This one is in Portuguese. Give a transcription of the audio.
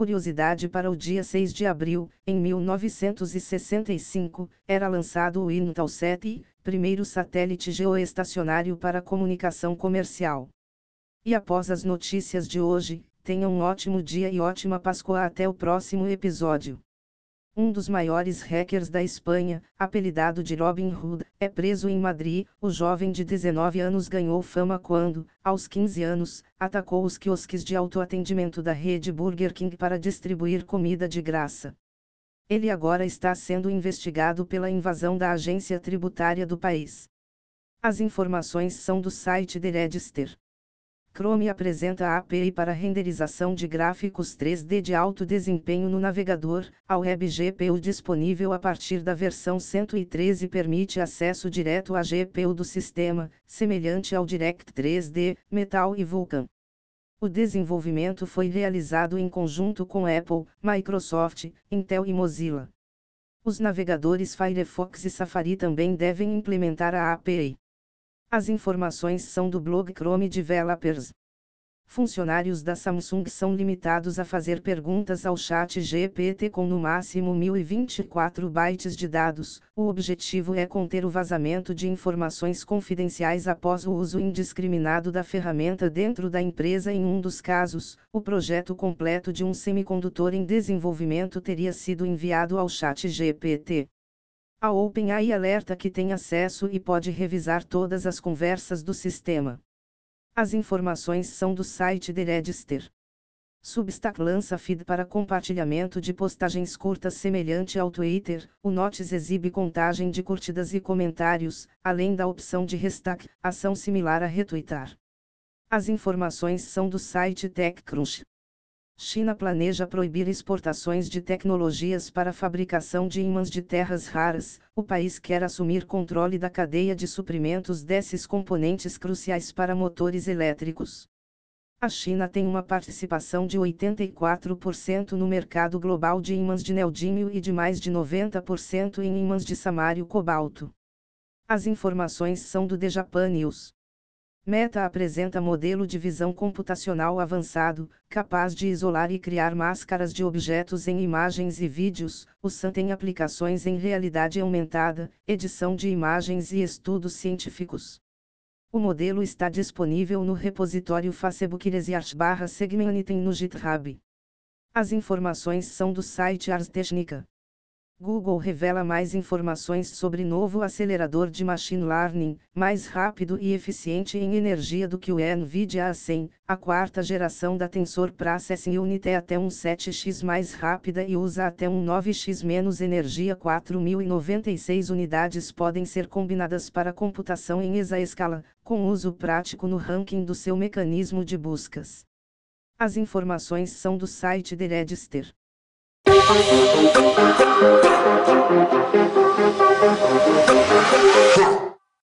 Curiosidade para o dia 6 de abril, em 1965, era lançado o Intelsat, primeiro satélite geoestacionário para comunicação comercial. E após as notícias de hoje, tenha um ótimo dia e ótima Páscoa até o próximo episódio. Um dos maiores hackers da Espanha, apelidado de Robin Hood, é preso em Madrid. O jovem de 19 anos ganhou fama quando, aos 15 anos, atacou os quiosques de autoatendimento da rede Burger King para distribuir comida de graça. Ele agora está sendo investigado pela invasão da agência tributária do país. As informações são do site The Register. Chrome apresenta a API para renderização de gráficos 3D de alto desempenho no navegador. A Web GPU disponível a partir da versão 113 permite acesso direto à GPU do sistema, semelhante ao Direct 3D, Metal e Vulkan. O desenvolvimento foi realizado em conjunto com Apple, Microsoft, Intel e Mozilla. Os navegadores Firefox e Safari também devem implementar a API. As informações são do blog Chrome Developers. Funcionários da Samsung são limitados a fazer perguntas ao chat GPT com no máximo 1024 bytes de dados. O objetivo é conter o vazamento de informações confidenciais após o uso indiscriminado da ferramenta dentro da empresa. Em um dos casos, o projeto completo de um semicondutor em desenvolvimento teria sido enviado ao chat GPT. A OpenAI alerta que tem acesso e pode revisar todas as conversas do sistema. As informações são do site The Register. Substack lança feed para compartilhamento de postagens curtas semelhante ao Twitter. O Notes exibe contagem de curtidas e comentários, além da opção de restack, ação similar a retweetar. As informações são do site TechCrunch. China planeja proibir exportações de tecnologias para fabricação de ímãs de terras raras. O país quer assumir controle da cadeia de suprimentos desses componentes cruciais para motores elétricos. A China tem uma participação de 84% no mercado global de ímãs de neodímio e de mais de 90% em ímãs de samário cobalto. As informações são do The Japan News. Meta apresenta modelo de visão computacional avançado, capaz de isolar e criar máscaras de objetos em imagens e vídeos. O SAM tem aplicações em realidade aumentada, edição de imagens e estudos científicos. O modelo está disponível no repositório Facebook Research/Segmenting no GitHub. As informações são do site Ars Technica. Google revela mais informações sobre novo acelerador de machine learning, mais rápido e eficiente em energia do que o NVIDIA A100. A quarta geração da Tensor Processing Unit é até um 7x mais rápida e usa até um 9x menos energia. 4096 unidades podem ser combinadas para computação em exaescala, com uso prático no ranking do seu mecanismo de buscas. As informações são do site The Register.